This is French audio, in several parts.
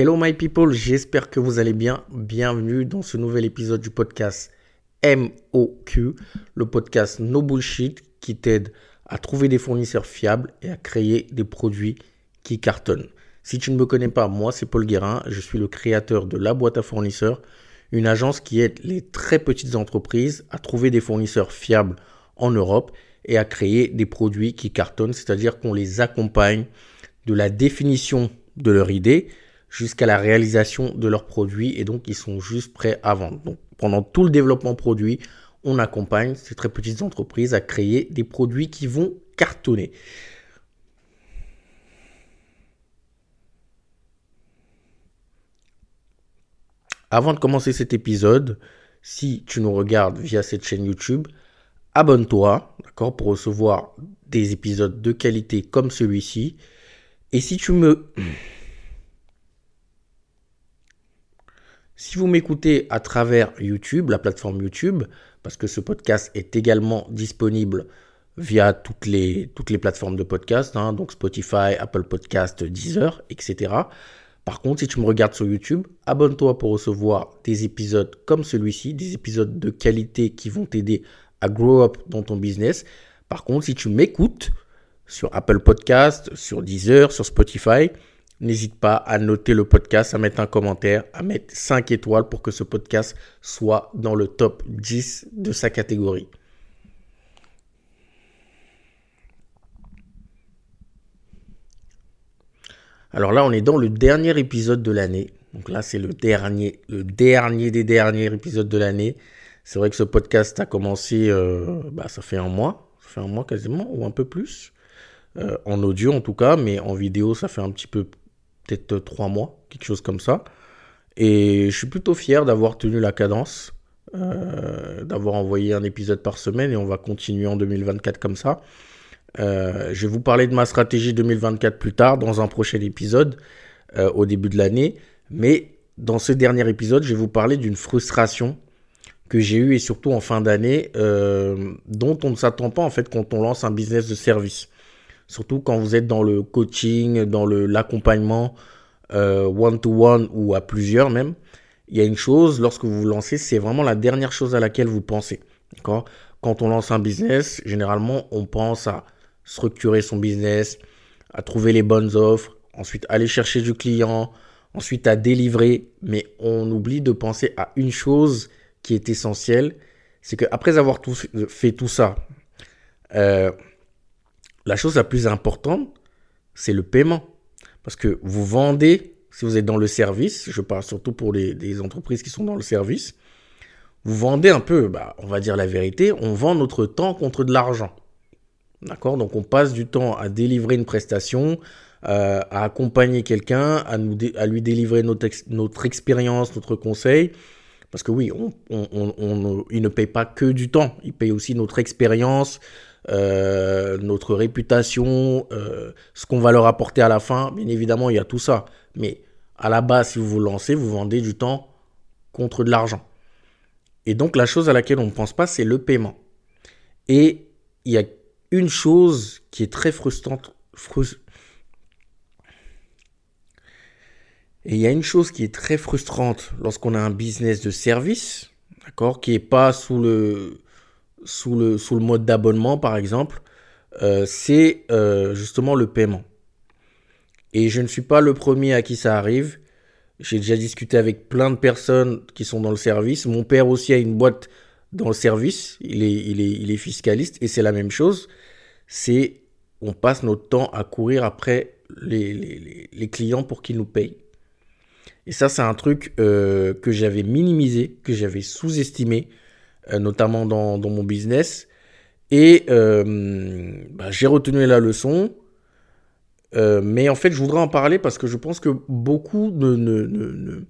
Hello my people, j'espère que vous allez bien. Bienvenue dans ce nouvel épisode du podcast MOQ, le podcast No Bullshit qui t'aide à trouver des fournisseurs fiables et à créer des produits qui cartonnent. Si tu ne me connais pas, moi c'est Paul Guérin, je suis le créateur de La Boîte à Fournisseurs, une agence qui aide les très petites entreprises à trouver des fournisseurs fiables en Europe et à créer des produits qui cartonnent, c'est-à-dire qu'on les accompagne de la définition de leur idée jusqu'à la réalisation de leurs produits et donc ils sont juste prêts à vendre. Donc pendant tout le développement produit, on accompagne ces très petites entreprises à créer des produits qui vont cartonner. Avant de commencer cet épisode, si tu nous regardes via cette chaîne YouTube, abonne-toi, d'accord, pour recevoir des épisodes de qualité comme celui-ci. Et si tu me Si vous m'écoutez à travers YouTube, la plateforme YouTube, parce que ce podcast est également disponible via toutes les, plateformes de podcast, hein, donc Spotify, Apple Podcast, Deezer, etc. Par contre, si tu me regardes sur YouTube, abonne-toi pour recevoir des épisodes comme celui-ci, des épisodes de qualité qui vont t'aider à grow up dans ton business. Par contre, si tu m'écoutes sur Apple Podcast, sur Deezer, sur Spotify, N'hésite pas à noter le podcast, à mettre un commentaire, à mettre 5 étoiles pour que ce podcast soit dans le top 10 de sa catégorie. Alors là, on est dans le dernier épisode de l'année. Donc là, c'est le dernier, le dernier des derniers épisodes de l'année. C'est vrai que ce podcast a commencé, euh, bah, ça fait un mois, ça fait un mois quasiment, ou un peu plus. Euh, en audio en tout cas, mais en vidéo, ça fait un petit peu peut-être trois mois, quelque chose comme ça. Et je suis plutôt fier d'avoir tenu la cadence, euh, d'avoir envoyé un épisode par semaine et on va continuer en 2024 comme ça. Euh, je vais vous parler de ma stratégie 2024 plus tard dans un prochain épisode euh, au début de l'année. Mais dans ce dernier épisode, je vais vous parler d'une frustration que j'ai eue et surtout en fin d'année dont on ne s'attend pas en fait quand on lance un business de service. Surtout quand vous êtes dans le coaching, dans l'accompagnement euh, one-to-one ou à plusieurs même. Il y a une chose, lorsque vous vous lancez, c'est vraiment la dernière chose à laquelle vous pensez. Quand on lance un business, généralement, on pense à structurer son business, à trouver les bonnes offres, ensuite aller chercher du client, ensuite à délivrer. Mais on oublie de penser à une chose qui est essentielle, c'est qu'après avoir tout, fait tout ça, euh, la chose la plus importante, c'est le paiement. Parce que vous vendez, si vous êtes dans le service, je parle surtout pour les, entreprises qui sont dans le service, vous vendez un peu, bah, on va dire la vérité, on vend notre temps contre de l'argent. D'accord? Donc on passe du temps à délivrer une prestation, euh, à accompagner quelqu'un, à, à lui délivrer notre, expérience, notre conseil. Parce que oui, on, il ne paye pas que du temps, il paye aussi notre expérience, euh, notre réputation, euh, ce qu'on va leur apporter à la fin. Bien évidemment, il y a tout ça. Mais à la base, si vous vous lancez, vous vendez du temps contre de l'argent. Et donc la chose à laquelle on ne pense pas, c'est le paiement. Et il y a une chose qui est très frustrante. Et il y a une chose qui est très frustrante lorsqu'on a un business de service, d'accord, qui n'est pas sous le, sous le, sous le mode d'abonnement, par exemple, euh, c'est euh, justement le paiement. Et je ne suis pas le premier à qui ça arrive. J'ai déjà discuté avec plein de personnes qui sont dans le service. Mon père aussi a une boîte dans le service. Il est, il est, il est fiscaliste et c'est la même chose. C'est on passe notre temps à courir après les, les, clients pour qu'ils nous payent. Et ça, c'est un truc euh, que j'avais minimisé, que j'avais sous-estimé. Euh, notamment dans, mon business. Et euh, bah, j'ai retenu la leçon. Euh, mais en fait, je voudrais en parler parce que je pense que beaucoup de,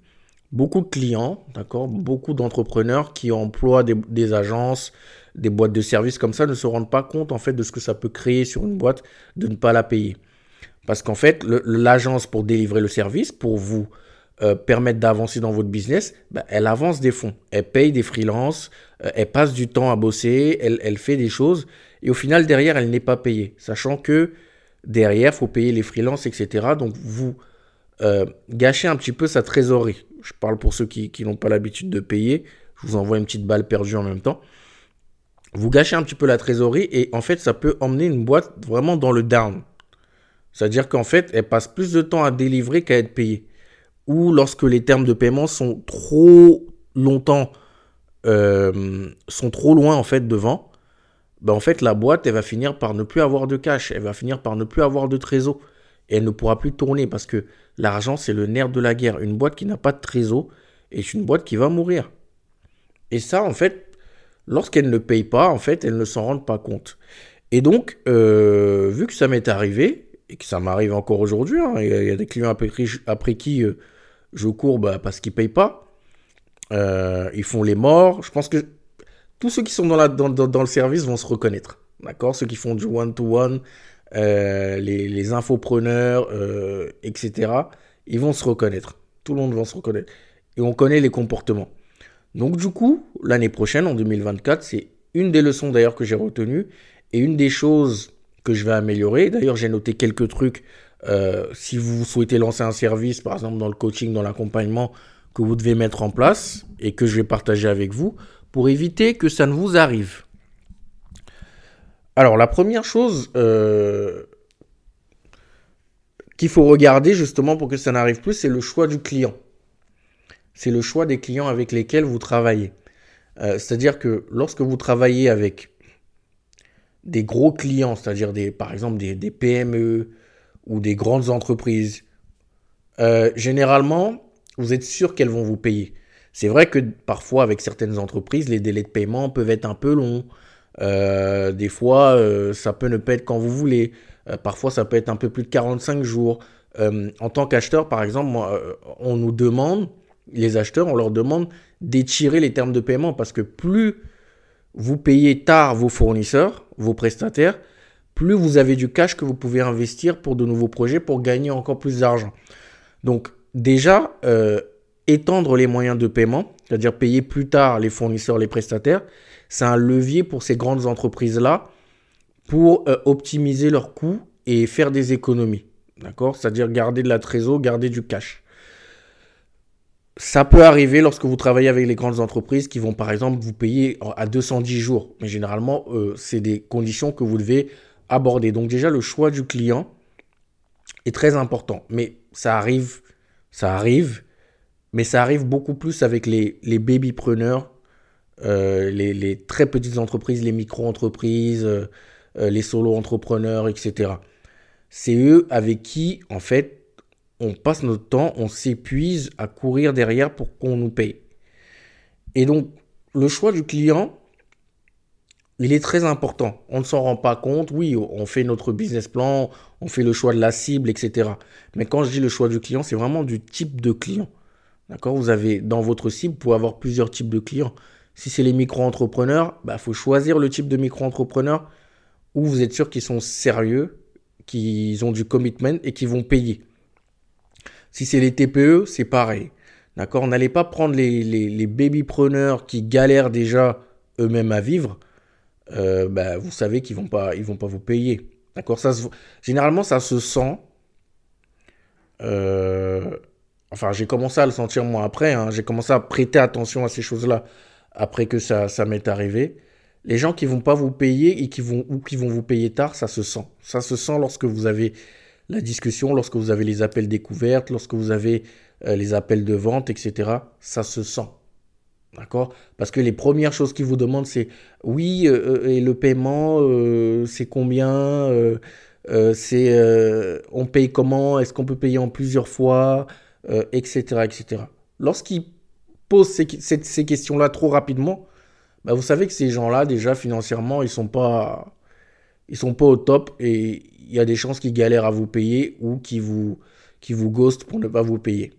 beaucoup de clients, d'accord, beaucoup d'entrepreneurs qui emploient des, agences, des boîtes de services comme ça, ne se rendent pas compte en fait de ce que ça peut créer sur une boîte de ne pas la payer. Parce qu'en fait, l'agence pour délivrer le service, pour vous permettre d'avancer dans votre business, bah, elle avance des fonds. Elle paye des freelances, elle passe du temps à bosser, elle, fait des choses. Et au final, derrière, elle n'est pas payée. Sachant que derrière, faut payer les freelances, etc. Donc, vous, euh, gâcher un petit peu sa trésorerie. Je parle pour ceux qui, qui n'ont pas l'habitude de payer. Je vous envoie une petite balle perdue en même temps. Vous gâchez un petit peu la trésorerie et en fait, ça peut emmener une boîte vraiment dans le down. C'est-à-dire qu'en fait, elle passe plus de temps à délivrer qu'à être payée. Ou lorsque les termes de paiement sont trop longtemps, euh, sont trop loin en fait devant, ben en fait la boîte elle va finir par ne plus avoir de cash, elle va finir par ne plus avoir de trésor et elle ne pourra plus tourner parce que l'argent c'est le nerf de la guerre. Une boîte qui n'a pas de trésor est une boîte qui va mourir. Et ça en fait, lorsqu'elle ne paye pas, en fait, elle ne s'en rend pas compte. Et donc, euh, vu que ça m'est arrivé, et que ça m'arrive encore aujourd'hui, hein, il y, a des clients après, qui euh, je cours bah, parce qu'ils payent pas, euh, ils font les morts. Je pense que tous ceux qui sont dans, le service vont se reconnaître. D'accord? Ceux qui font du one-to-one, les, les, infopreneurs, etc., ils vont se reconnaître. Tout le monde va se reconnaître. Et on connaît les comportements. Donc du coup, l'année prochaine, en 2024, c'est une des leçons d'ailleurs que j'ai retenues et une des choses que je vais améliorer. D'ailleurs, j'ai noté quelques trucs. Euh, si vous souhaitez lancer un service, par exemple dans le coaching, dans l'accompagnement, que vous devez mettre en place et que je vais partager avec vous pour éviter que ça ne vous arrive. Alors, la première chose euh, qu'il faut regarder justement pour que ça n'arrive plus, c'est le choix du client c'est le choix des clients avec lesquels vous travaillez. Euh, c'est-à-dire que lorsque vous travaillez avec des gros clients, c'est-à-dire des, par exemple des, PME ou des grandes entreprises, euh, généralement, vous êtes sûr qu'elles vont vous payer. C'est vrai que parfois, avec certaines entreprises, les délais de paiement peuvent être un peu longs. Euh, des fois, ça peut ne pas être quand vous voulez. parfois, ça peut être un peu plus de 45 jours. en tant qu'acheteur, par exemple, on nous demande les acheteurs, on leur demande d'étirer les termes de paiement parce que plus vous payez tard vos fournisseurs, vos prestataires, plus vous avez du cash que vous pouvez investir pour de nouveaux projets pour gagner encore plus d'argent. Donc déjà, euh, étendre les moyens de paiement, c'est-à-dire payer plus tard les fournisseurs, les prestataires, c'est un levier pour ces grandes entreprises-là pour euh, optimiser leurs coûts et faire des économies. D'accord? C'est-à-dire garder de la trésor, garder du cash. Ça peut arriver lorsque vous travaillez avec les grandes entreprises qui vont par exemple vous payer à 210 jours. Mais généralement, euh, c'est des conditions que vous devez aborder. Donc déjà, le choix du client est très important. Mais ça arrive, ça arrive, mais ça arrive beaucoup plus avec les, les baby-preneurs, euh, les, très petites entreprises, les micro-entreprises, euh, les solo-entrepreneurs, etc. C'est eux avec qui, en fait, on passe notre temps, on s'épuise à courir derrière pour qu'on nous paye. Et donc, le choix du client, il est très important. On ne s'en rend pas compte. Oui, on fait notre business plan, on fait le choix de la cible, etc. Mais quand je dis le choix du client, c'est vraiment du type de client. D'accord? Vous avez dans votre cible, pour avoir plusieurs types de clients. Si c'est les micro-entrepreneurs, il bah, faut choisir le type de micro-entrepreneur où vous êtes sûr qu'ils sont sérieux, qu'ils ont du commitment et qu'ils vont payer. Si c'est les TPE, c'est pareil. D'accord? N'allez pas prendre les, les, baby-preneurs qui galèrent déjà eux-mêmes à vivre. Euh, bah, vous savez qu'ils vont, pas, vont pas vous payer. D'accord? Généralement, ça se sent. Euh, enfin, j'ai commencé à le sentir moi après. Hein. J'ai commencé à prêter attention à ces choses-là après que ça, ça m'est arrivé. Les gens qui vont pas vous payer et qui vont, ou qui vont vous payer tard, ça se sent. Ça se sent lorsque vous avez la discussion, lorsque vous avez les appels découvertes, lorsque vous avez euh, les appels de vente, etc., ça se sent. D'accord? Parce que les premières choses qu'ils vous demandent, c'est oui, euh, euh, et le paiement, c'est combien? C'est On paye comment? Est-ce qu'on peut payer en plusieurs fois? Etc. etc. Lorsqu'ils posent ces, questions-là trop rapidement, bah vous savez que ces gens-là, déjà financièrement, ils sont pas, ils sont pas au top et il y a des chances qu'ils galèrent à vous payer ou qu'ils vous, qui vous ghostent pour ne pas vous payer.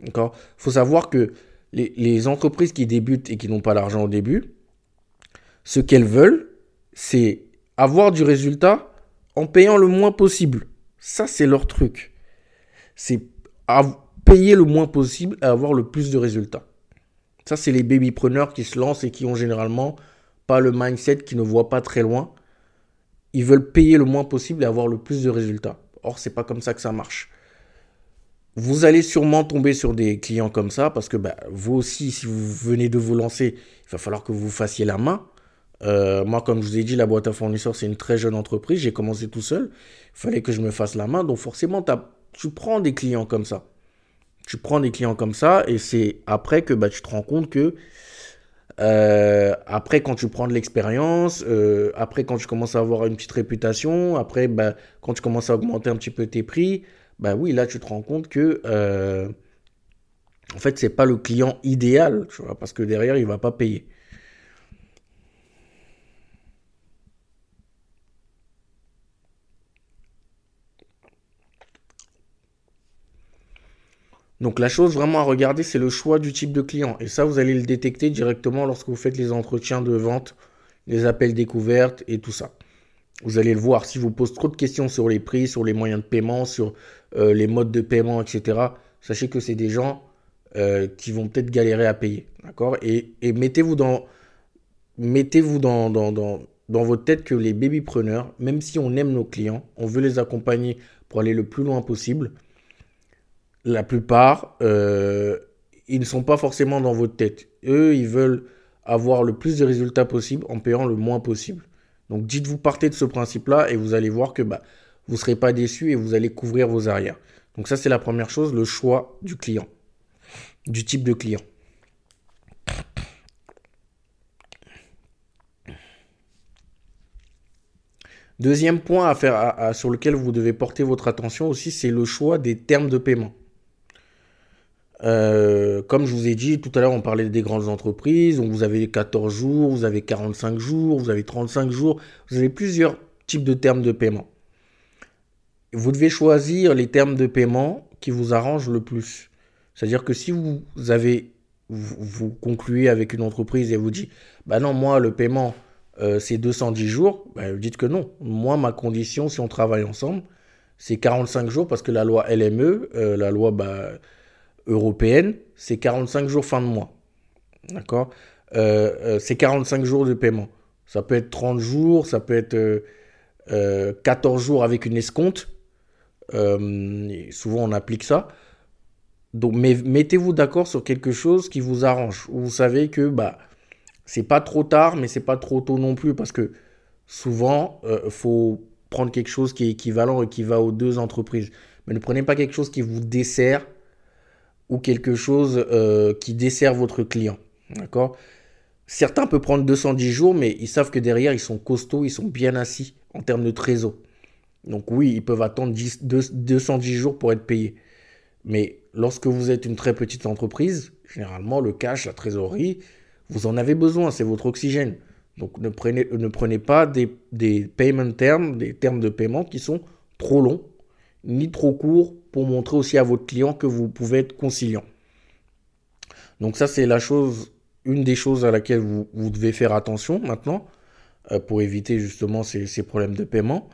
D'accord? Faut savoir que les, entreprises qui débutent et qui n'ont pas l'argent au début, ce qu'elles veulent, c'est avoir du résultat en payant le moins possible. Ça, c'est leur truc. C'est payer le moins possible et avoir le plus de résultats. Ça, c'est les babypreneurs qui se lancent et qui ont généralement pas le mindset, qui ne voient pas très loin ils veulent payer le moins possible et avoir le plus de résultats. Or, c'est pas comme ça que ça marche. Vous allez sûrement tomber sur des clients comme ça parce que bah, vous aussi, si vous venez de vous lancer, il va falloir que vous fassiez la main. Euh, moi, comme je vous ai dit, la boîte à fournisseurs, c'est une très jeune entreprise. J'ai commencé tout seul. Il fallait que je me fasse la main. Donc forcément, tu prends des clients comme ça. Tu prends des clients comme ça et c'est après que bah, tu te rends compte que euh, après, quand tu prends de l'expérience, euh, après, quand tu commences à avoir une petite réputation, après, bah, quand tu commences à augmenter un petit peu tes prix, bah oui, là, tu te rends compte que, euh, en fait, c'est pas le client idéal, tu vois, parce que derrière, il va pas payer. Donc la chose vraiment à regarder, c'est le choix du type de client. Et ça, vous allez le détecter directement lorsque vous faites les entretiens de vente, les appels découvertes et tout ça. Vous allez le voir. Si vous posez trop de questions sur les prix, sur les moyens de paiement, sur euh, les modes de paiement, etc., sachez que c'est des gens euh, qui vont peut-être galérer à payer. D'accord? Et, mettez-vous dans, mettez-vous dans, dans, dans, dans votre tête que les babypreneurs, même si on aime nos clients, on veut les accompagner pour aller le plus loin possible, la plupart, euh, ils ne sont pas forcément dans votre tête. Eux, ils veulent avoir le plus de résultats possible en payant le moins possible. Donc dites-vous partez de ce principe-là et vous allez voir que bah, vous ne serez pas déçu et vous allez couvrir vos arrières. Donc ça, c'est la première chose, le choix du client, du type de client. Deuxième point à faire, sur lequel vous devez porter votre attention aussi, c'est le choix des termes de paiement. Euh, comme je vous ai dit tout à l'heure, on parlait des grandes entreprises. Donc vous avez 14 jours, vous avez 45 jours, vous avez 35 jours. Vous avez plusieurs types de termes de paiement. Vous devez choisir les termes de paiement qui vous arrangent le plus. C'est-à-dire que si vous avez, vous, concluez avec une entreprise et vous dites, bah non, moi le paiement euh, c'est 210 jours, bah, vous dites que non. Moi ma condition si on travaille ensemble, c'est 45 jours parce que la loi LME, euh, la loi bah, européenne, c'est 45 jours fin de mois. D'accord? Euh, euh, C'est 45 jours de paiement. Ça peut être 30 jours, ça peut être 14 euh, jours avec une escompte. souvent, on applique ça. Donc, mettez-vous d'accord sur quelque chose qui vous arrange. Vous savez que bah, c'est pas trop tard, mais c'est pas trop tôt non plus. Parce que souvent, il faut prendre quelque chose qui est équivalent et qui va aux deux entreprises. Mais ne prenez pas quelque chose qui vous dessert ou quelque chose euh, qui dessert votre client. D'accord? Certains peuvent prendre 210 jours, mais ils savent que derrière, ils sont costauds, ils sont bien assis en termes de trésor. Donc oui, ils peuvent attendre 210 jours pour être payés. Mais lorsque vous êtes une très petite entreprise, généralement, le cash, la trésorerie, vous en avez besoin, c'est votre oxygène. Donc ne prenez, ne prenez pas des, des payment terms, des termes de paiement qui sont trop longs, ni trop courts, pour montrer aussi à votre client que vous pouvez être conciliant. Donc ça, c'est la chose, une des choses à laquelle vous, devez faire attention maintenant euh, pour éviter justement ces, ces, problèmes de paiement.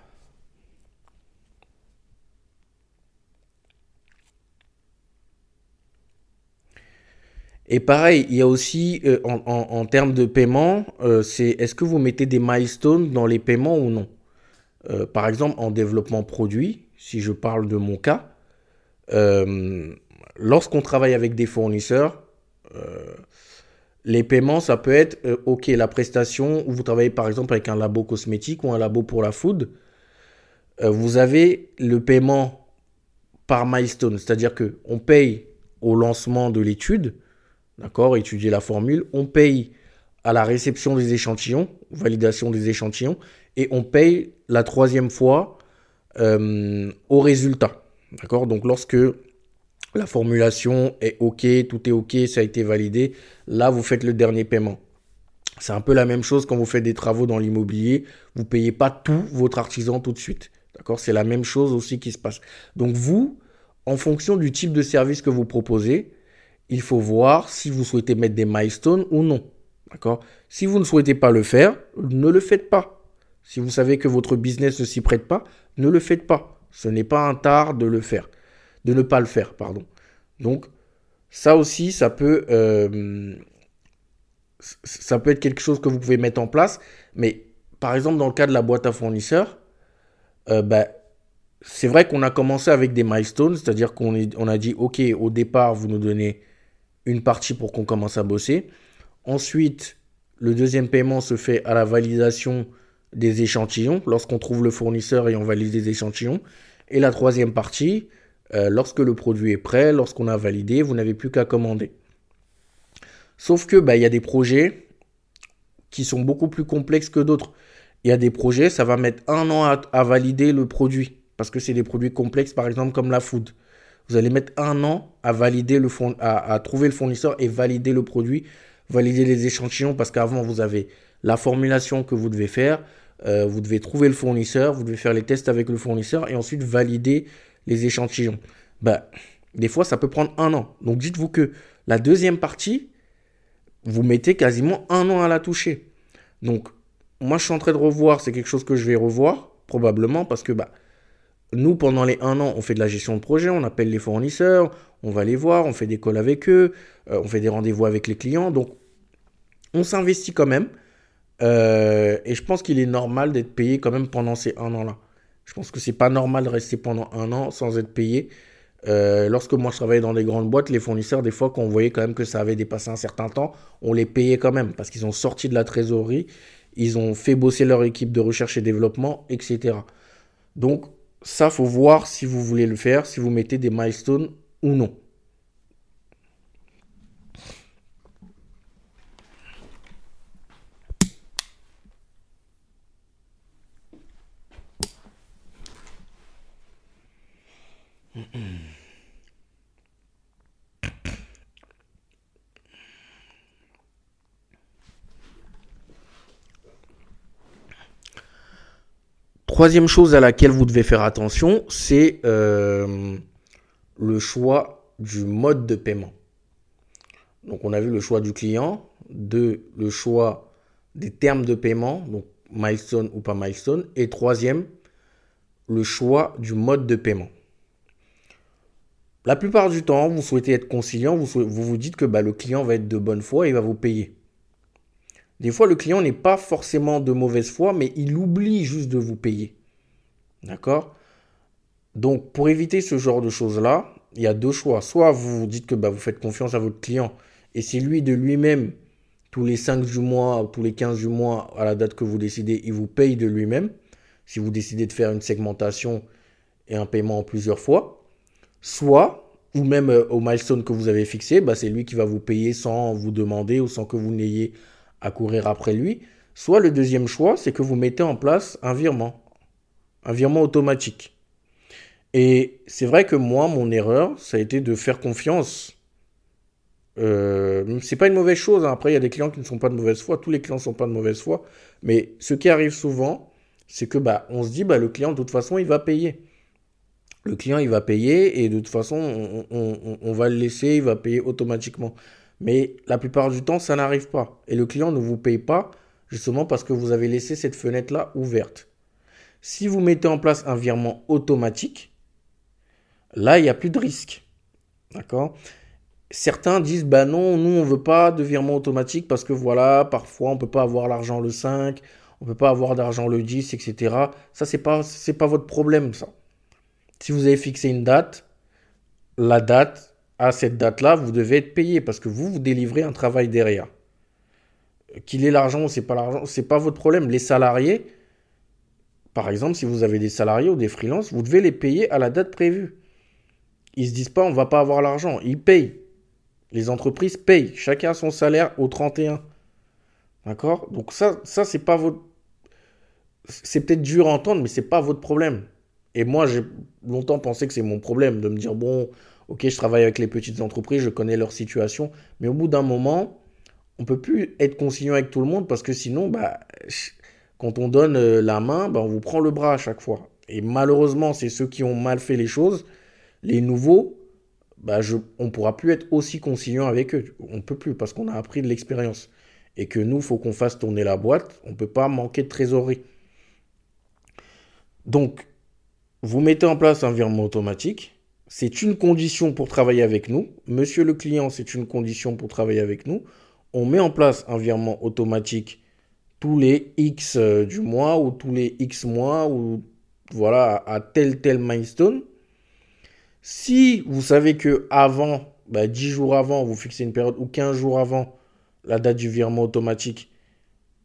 Et pareil, il y a aussi euh, en, termes de paiement, euh, c'est est-ce que vous mettez des milestones dans les paiements ou non? Par exemple, en développement produit, si je parle de mon cas, euh, lorsqu'on travaille avec des fournisseurs, euh, les paiements, ça peut être, euh, OK, la prestation, où vous travaillez par exemple avec un labo cosmétique ou un labo pour la food, vous avez le paiement par milestone, c'est-à-dire que on paye au lancement de l'étude, d'accord, étudier la formule, on paye à la réception des échantillons, validation des échantillons, et on paye la troisième fois au résultat. D'accord? Donc lorsque la formulation est OK, tout est OK, ça a été validé, là vous faites le dernier paiement. C'est un peu la même chose quand vous faites des travaux dans l'immobilier, vous payez pas tout votre artisan tout de suite. D'accord? C'est la même chose aussi qui se passe. Donc vous, en fonction du type de service que vous proposez, il faut voir si vous souhaitez mettre des milestones ou non. D'accord? Si vous ne souhaitez pas le faire, ne le faites pas. Si vous savez que votre business ne s'y prête pas, ne le faites pas. Ce n'est pas un tard de le faire, de ne pas le faire, pardon. Donc, ça aussi, ça peut, euh, ça peut être quelque chose que vous pouvez mettre en place. Mais par exemple, dans le cas de la boîte à fournisseurs, euh, bah, c'est vrai qu'on a commencé avec des milestones, c'est-à-dire qu'on on a dit, OK, au départ, vous nous donnez une partie pour qu'on commence à bosser. Ensuite, le deuxième paiement se fait à la validation des échantillons, lorsqu'on trouve le fournisseur et on valide les échantillons. Et la troisième partie, euh, lorsque le produit est prêt, lorsqu'on a validé, vous n'avez plus qu'à commander. Sauf que bah, il y a des projets qui sont beaucoup plus complexes que d'autres. Il y a des projets, ça va mettre un an à, valider le produit. Parce que c'est des produits complexes, par exemple, comme la food. Vous allez mettre un an à valider le à, trouver le fournisseur et valider le produit, valider les échantillons, parce qu'avant, vous avez la formulation que vous devez faire, euh, vous devez trouver le fournisseur, vous devez faire les tests avec le fournisseur et ensuite valider les échantillons. Bah, des fois, ça peut prendre un an. Donc dites-vous que la deuxième partie, vous mettez quasiment un an à la toucher. Donc, moi, je suis en train de revoir, c'est quelque chose que je vais revoir, probablement, parce que bah, nous, pendant les un an, on fait de la gestion de projet, on appelle les fournisseurs, on va les voir, on fait des calls avec eux, euh, on fait des rendez-vous avec les clients. Donc, on s'investit quand même. Euh, et je pense qu'il est normal d'être payé quand même pendant ces un an-là. Je pense que c'est pas normal de rester pendant un an sans être payé. Euh, lorsque moi je travaillais dans des grandes boîtes, les fournisseurs, des fois, quand on voyait quand même que ça avait dépassé un certain temps, on les payait quand même parce qu'ils ont sorti de la trésorerie, ils ont fait bosser leur équipe de recherche et développement, etc. Donc, ça, faut voir si vous voulez le faire, si vous mettez des milestones ou non. Troisième chose à laquelle vous devez faire attention, c'est euh, le choix du mode de paiement. Donc on a vu le choix du client, deux, le choix des termes de paiement, donc milestone ou pas milestone, et troisième, le choix du mode de paiement. La plupart du temps, vous souhaitez être conciliant, vous vous, dites que bah, le client va être de bonne foi et il va vous payer. Des fois, le client n'est pas forcément de mauvaise foi, mais il oublie juste de vous payer. D'accord? Donc, pour éviter ce genre de choses-là, il y a deux choix. Soit vous dites que bah, vous faites confiance à votre client et c'est lui de lui-même, tous les 5 du mois, tous les 15 du mois, à la date que vous décidez, il vous paye de lui-même. Si vous décidez de faire une segmentation et un paiement en plusieurs fois. Soit, ou même euh, au milestone que vous avez fixé, bah, c'est lui qui va vous payer sans vous demander ou sans que vous n'ayez à courir après lui. Soit le deuxième choix, c'est que vous mettez en place un virement, un virement automatique. Et c'est vrai que moi, mon erreur, ça a été de faire confiance. Euh, c'est pas une mauvaise chose. Hein. Après, il y a des clients qui ne sont pas de mauvaise foi. Tous les clients ne sont pas de mauvaise foi. Mais ce qui arrive souvent, c'est que bah, on se dit, bah, le client, de toute façon, il va payer. Le client, il va payer et de toute façon, on va le laisser, il va payer automatiquement. Mais la plupart du temps, ça n'arrive pas. Et le client ne vous paye pas justement parce que vous avez laissé cette fenêtre-là ouverte. Si vous mettez en place un virement automatique, là, il n'y a plus de risque. D'accord? Certains disent, bah non, nous, on ne veut pas de virement automatique parce que voilà, parfois, on ne peut pas avoir l'argent le 5, on ne peut pas avoir d'argent le 10, etc. Ça, ce n'est pas, pas votre problème, ça. Si vous avez fixé une date, la date, à cette date-là, vous devez être payé parce que vous, vous délivrez un travail derrière. Qu'il ait l'argent ou c'est pas l'argent, c'est pas votre problème. Les salariés, par exemple, si vous avez des salariés ou des freelances, vous devez les payer à la date prévue. Ils se disent pas on va pas avoir l'argent, ils payent. Les entreprises payent, chacun son salaire au 31. D'accord? Donc ça ça c'est pas votre c'est peut-être dur à entendre mais c'est pas votre problème. Et moi j'ai longtemps pensé que c'est mon problème de me dire bon Ok, je travaille avec les petites entreprises, je connais leur situation, mais au bout d'un moment, on peut plus être conciliant avec tout le monde parce que sinon, bah, quand on donne euh, la main, bah, on vous prend le bras à chaque fois. Et malheureusement, c'est ceux qui ont mal fait les choses, les nouveaux, bah, je, on pourra plus être aussi conciliant avec eux. On peut plus parce qu'on a appris de l'expérience. Et que nous, faut qu'on fasse tourner la boîte. On peut pas manquer de trésorerie. Donc, vous mettez en place un virement automatique c'est une condition pour travailler avec nous. Monsieur le client, c'est une condition pour travailler avec nous. On met en place un virement automatique tous les X euh, du mois ou tous les X mois ou voilà, à tel tel milestone. Si vous savez que avant, bah, 10 jours avant, vous fixez une période ou 15 jours avant la date du virement automatique,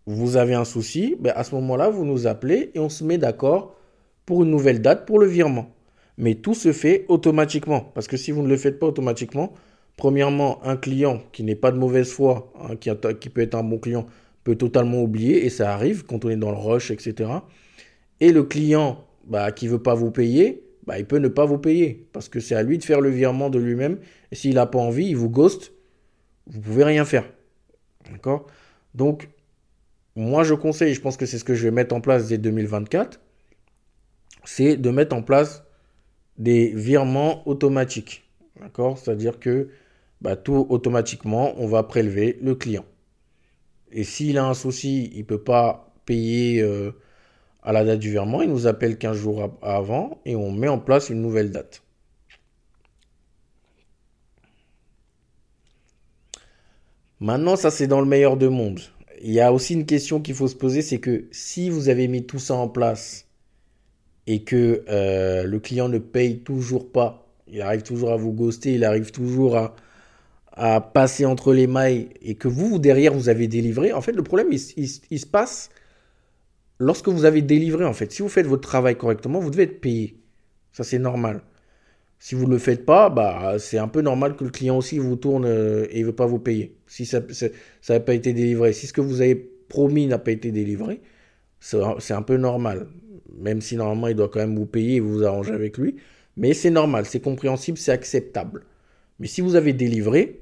vous avez un souci, bah, à ce moment-là, vous nous appelez et on se met d'accord pour une nouvelle date pour le virement. Mais tout se fait automatiquement. Parce que si vous ne le faites pas automatiquement, premièrement, un client qui n'est pas de mauvaise foi, hein, qui, peut être un bon client, peut totalement oublier, et ça arrive quand on est dans le rush, etc. Et le client bah, qui ne veut pas vous payer, bah, il peut ne pas vous payer. Parce que c'est à lui de faire le virement de lui-même. Et s'il n'a pas envie, il vous ghost, vous pouvez rien faire. D'accord? Donc, moi, je conseille, je pense que c'est ce que je vais mettre en place dès 2024, c'est de mettre en place des virements automatiques. D'accord? C'est-à-dire que bah, tout automatiquement, on va prélever le client. Et s'il a un souci, il ne peut pas payer euh, à la date du virement, il nous appelle 15 jours avant et on met en place une nouvelle date. Maintenant, ça c'est dans le meilleur de monde. Il y a aussi une question qu'il faut se poser, c'est que si vous avez mis tout ça en place et que euh, le client ne paye toujours pas, il arrive toujours à vous ghoster, il arrive toujours à, passer entre les mailles et que vous, derrière, vous avez délivré, en fait, le problème, il se passe lorsque vous avez délivré, en fait, si vous faites votre travail correctement, vous devez être payé. Ça, c'est normal. Si vous ne le faites pas, bah, c'est un peu normal que le client aussi vous tourne euh, et ne veut pas vous payer. Si ça n'a pas été délivré, si ce que vous avez promis n'a pas été délivré, c'est un peu normal. Même si normalement il doit quand même vous payer et vous arranger avec lui. Mais c'est normal, c'est compréhensible, c'est acceptable. Mais si vous avez délivré,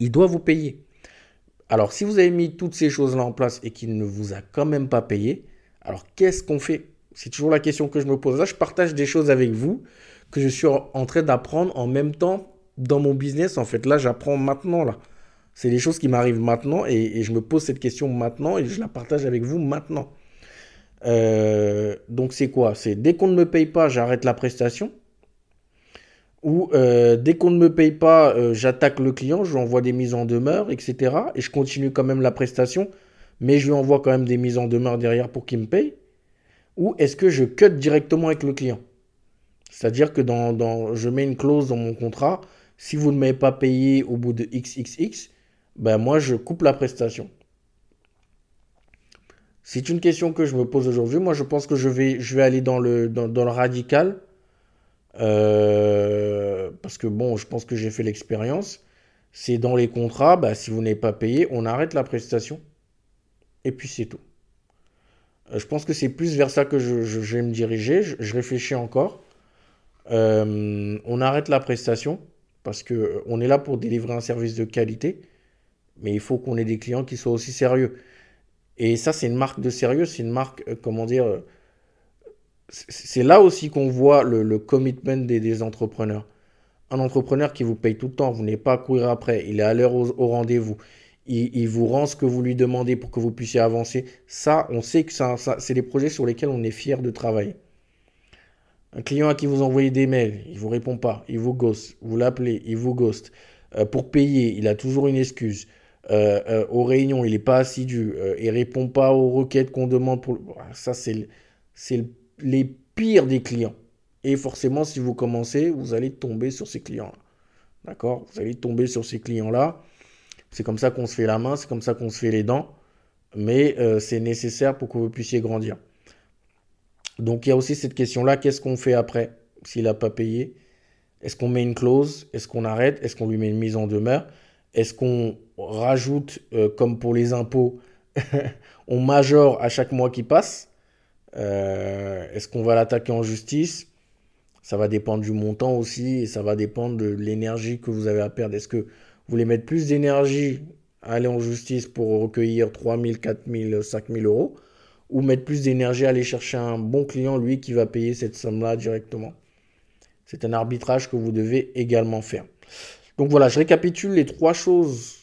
il doit vous payer. Alors, si vous avez mis toutes ces choses-là en place et qu'il ne vous a quand même pas payé, alors qu'est-ce qu'on fait? C'est toujours la question que je me pose. Là, je partage des choses avec vous que je suis en train d'apprendre en même temps dans mon business. En fait, là, j'apprends maintenant. Là, c'est des choses qui m'arrivent maintenant et, je me pose cette question maintenant et je la partage avec vous maintenant. Euh, donc, c'est quoi? C'est dès qu'on ne me paye pas, j'arrête la prestation où euh, dès qu'on ne me paye pas, euh, j'attaque le client, je lui envoie des mises en demeure, etc. Et je continue quand même la prestation, mais je lui envoie quand même des mises en demeure derrière pour qu'il me paye. Ou est-ce que je cut directement avec le client? C'est-à-dire que dans, je mets une clause dans mon contrat, si vous ne m'avez pas payé au bout de XXX, ben moi je coupe la prestation. C'est une question que je me pose aujourd'hui. Moi je pense que je vais, aller dans le, dans le radical euh, parce que bon, je pense que j'ai fait l'expérience. C'est dans les contrats, bah, si vous n'êtes pas payé, on arrête la prestation. Et puis c'est tout. Euh, je pense que c'est plus vers ça que je, vais me diriger. Je, réfléchis encore. Euh, on arrête la prestation parce que on est là pour délivrer un service de qualité, mais il faut qu'on ait des clients qui soient aussi sérieux. Et ça, c'est une marque de sérieux, c'est une marque, comment dire, c'est là aussi qu'on voit le, commitment des, entrepreneurs. Un entrepreneur qui vous paye tout le temps, vous n'êtes pas à courir après, il est à l'heure au, rendez-vous, il, vous rend ce que vous lui demandez pour que vous puissiez avancer. Ça, on sait que ça, c'est des projets sur lesquels on est fier de travailler. Un client à qui vous envoyez des mails, il ne vous répond pas, il vous ghost, vous l'appelez, il vous ghost. Euh, pour payer, il a toujours une excuse. Euh, euh, aux réunions, il n'est pas assidu, il répond pas aux requêtes qu'on demande pour. Ça, c'est le les pires des clients. Et forcément, si vous commencez, vous allez tomber sur ces clients-là. D'accord? Vous allez tomber sur ces clients-là. C'est comme ça qu'on se fait la main, c'est comme ça qu'on se fait les dents. Mais euh, c'est nécessaire pour que vous puissiez grandir. Donc il y a aussi cette question-là, qu'est-ce qu'on fait après? S'il n'a pas payé? Est-ce qu'on met une clause? Est-ce qu'on arrête? Est-ce qu'on lui met une mise en demeure? Est-ce qu'on rajoute, euh, comme pour les impôts, on majore à chaque mois qui passe euh, est-ce qu'on va l'attaquer en justice? Ça va dépendre du montant aussi et ça va dépendre de l'énergie que vous avez à perdre. Est-ce que vous voulez mettre plus d'énergie à aller en justice pour recueillir 3 000, 4 000, 5 000 euros ou mettre plus d'énergie à aller chercher un bon client, lui, qui va payer cette somme-là directement? C'est un arbitrage que vous devez également faire. Donc voilà, je récapitule les trois choses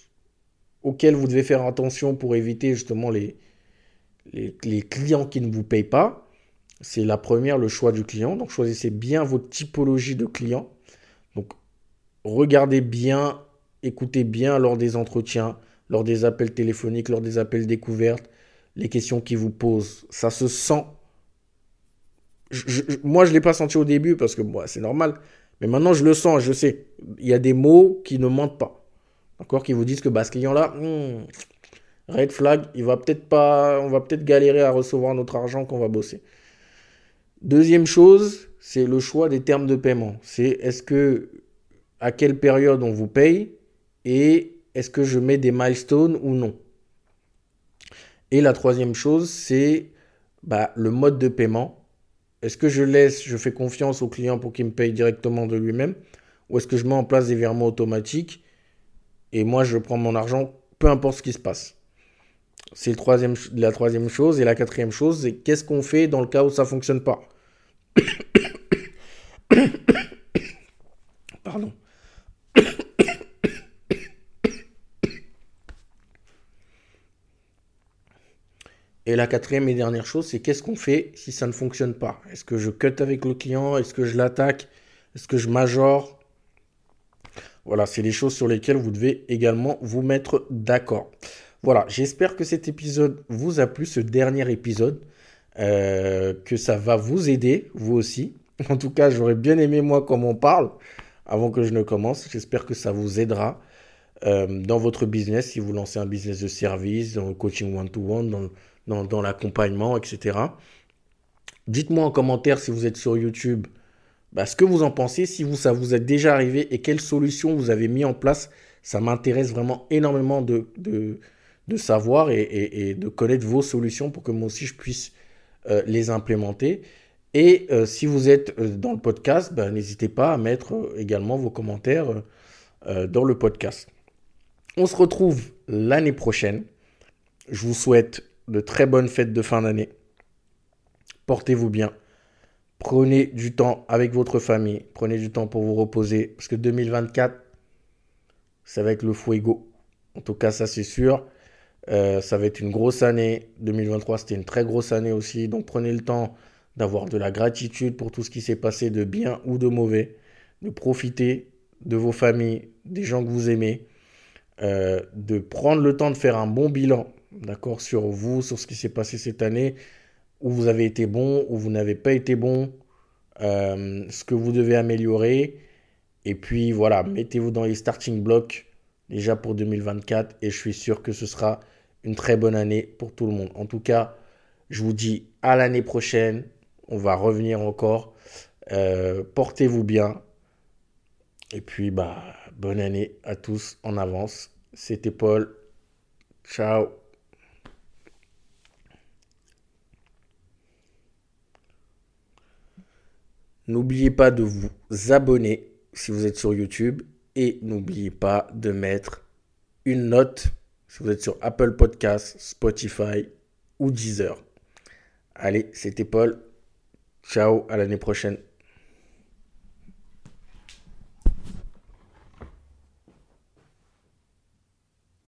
auxquelles vous devez faire attention pour éviter justement les, les, clients qui ne vous payent pas. C'est la première, le choix du client. Donc choisissez bien votre typologie de clients. Donc regardez bien, écoutez bien lors des entretiens, lors des appels téléphoniques, lors des appels découvertes, les questions qu'ils vous posent. Ça se sent. moi, je ne l'ai pas senti au début parce que moi, c'est normal. Mais maintenant, je le sens, je sais. Il y a des mots qui ne mentent pas. D'accord Qui vous disent que bah, ce client-là, hmm, red flag, il va peut-être pas, on va peut-être galérer à recevoir notre argent qu'on va bosser. Deuxième chose, c'est le choix des termes de paiement. C'est est-ce que, à quelle période on vous paye et est-ce que je mets des milestones ou non. Et la troisième chose, c'est bah, le mode de paiement. Est-ce que je laisse, je fais confiance au client pour qu'il me paye directement de lui-même Ou est-ce que je mets en place des virements automatiques et moi je prends mon argent, peu importe ce qui se passe. C'est la troisième chose. Et la quatrième chose, c'est qu'est-ce qu'on fait dans le cas où ça ne fonctionne pas. Pardon. Et la quatrième et dernière chose, c'est qu'est-ce qu'on fait si ça ne fonctionne pas? Est-ce que je cut avec le client? Est-ce que je l'attaque? Est-ce que je majore? Voilà, c'est les choses sur lesquelles vous devez également vous mettre d'accord. Voilà, j'espère que cet épisode vous a plu, ce dernier épisode, euh, que ça va vous aider, vous aussi. En tout cas, j'aurais bien aimé moi comme on parle avant que je ne commence. J'espère que ça vous aidera euh, dans votre business, si vous lancez un business de service, dans le coaching one-to-one, dans dans, l'accompagnement, etc. Dites-moi en commentaire si vous êtes sur YouTube bah, ce que vous en pensez, si vous, ça vous est déjà arrivé et quelles solutions vous avez mis en place. Ça m'intéresse vraiment énormément de, de, savoir et, de connaître vos solutions pour que moi aussi je puisse euh, les implémenter. Et euh, si vous êtes euh, dans le podcast, bah, n'hésitez pas à mettre également vos commentaires dans le podcast. On se retrouve l'année prochaine. Je vous souhaite de très bonnes fêtes de fin d'année. Portez-vous bien. Prenez du temps avec votre famille. Prenez du temps pour vous reposer. Parce que 2024, ça va être le fuego. En tout cas, ça c'est sûr. Euh, ça va être une grosse année. 2023, c'était une très grosse année aussi. Donc prenez le temps d'avoir de la gratitude pour tout ce qui s'est passé de bien ou de mauvais. De profiter de vos familles, des gens que vous aimez. Euh, de prendre le temps de faire un bon bilan d'accord, sur vous, sur ce qui s'est passé cette année, où vous avez été bon, où vous n'avez pas été bon, euh, ce que vous devez améliorer. Et puis voilà, mettez-vous dans les starting blocks déjà pour 2024 et je suis sûr que ce sera une très bonne année pour tout le monde. En tout cas, je vous dis à l'année prochaine. On va revenir encore. Euh, portez-vous bien. Et puis, bah, bonne année à tous en avance. C'était Paul. Ciao. N'oubliez pas de vous abonner si vous êtes sur YouTube et n'oubliez pas de mettre une note si vous êtes sur Apple Podcasts, Spotify ou Deezer. Allez, c'était Paul. Ciao, à l'année prochaine.